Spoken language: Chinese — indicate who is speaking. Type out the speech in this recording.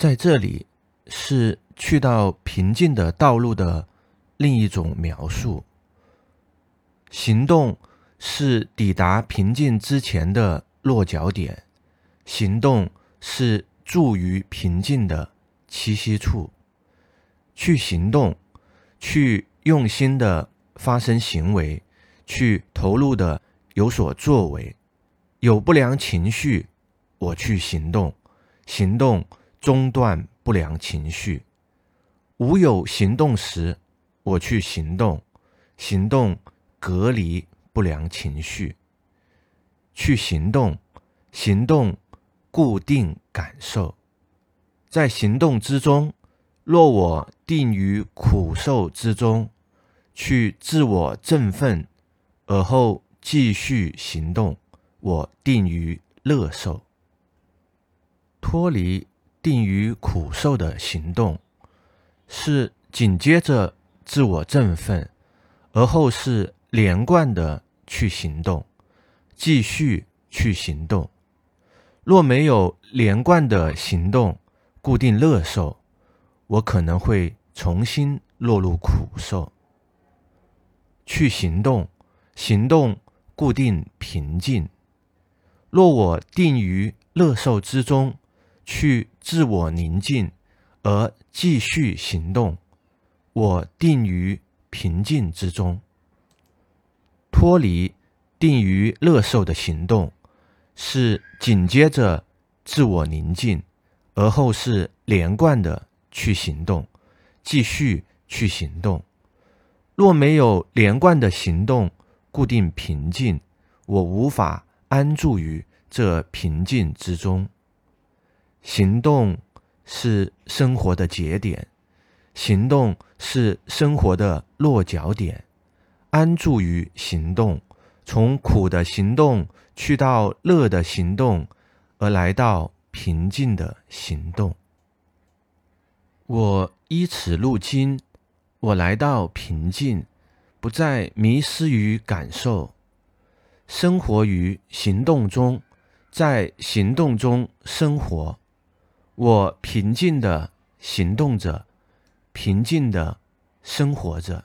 Speaker 1: 在这里是去到平静的道路的另一种描述。行动是抵达平静之前的落脚点，行动是住于平静的栖息处。去行动，去用心的发生行为，去投入的有所作为。有不良情绪，我去行动，行动。中断不良情绪，无有行动时，我去行动，行动隔离不良情绪，去行动，行动固定感受，在行动之中，若我定于苦受之中，去自我振奋，而后继续行动，我定于乐受，脱离。定于苦受的行动，是紧接着自我振奋，而后是连贯的去行动，继续去行动。若没有连贯的行动，固定乐受，我可能会重新落入苦受。去行动，行动固定平静。若我定于乐受之中。去自我宁静，而继续行动。我定于平静之中，脱离定于乐受的行动，是紧接着自我宁静，而后是连贯的去行动，继续去行动。若没有连贯的行动，固定平静，我无法安住于这平静之中。行动是生活的节点，行动是生活的落脚点。安住于行动，从苦的行动去到乐的行动，而来到平静的行动。我依此路径，我来到平静，不再迷失于感受，生活于行动中，在行动中生活。我平静的行动着，平静的生活着。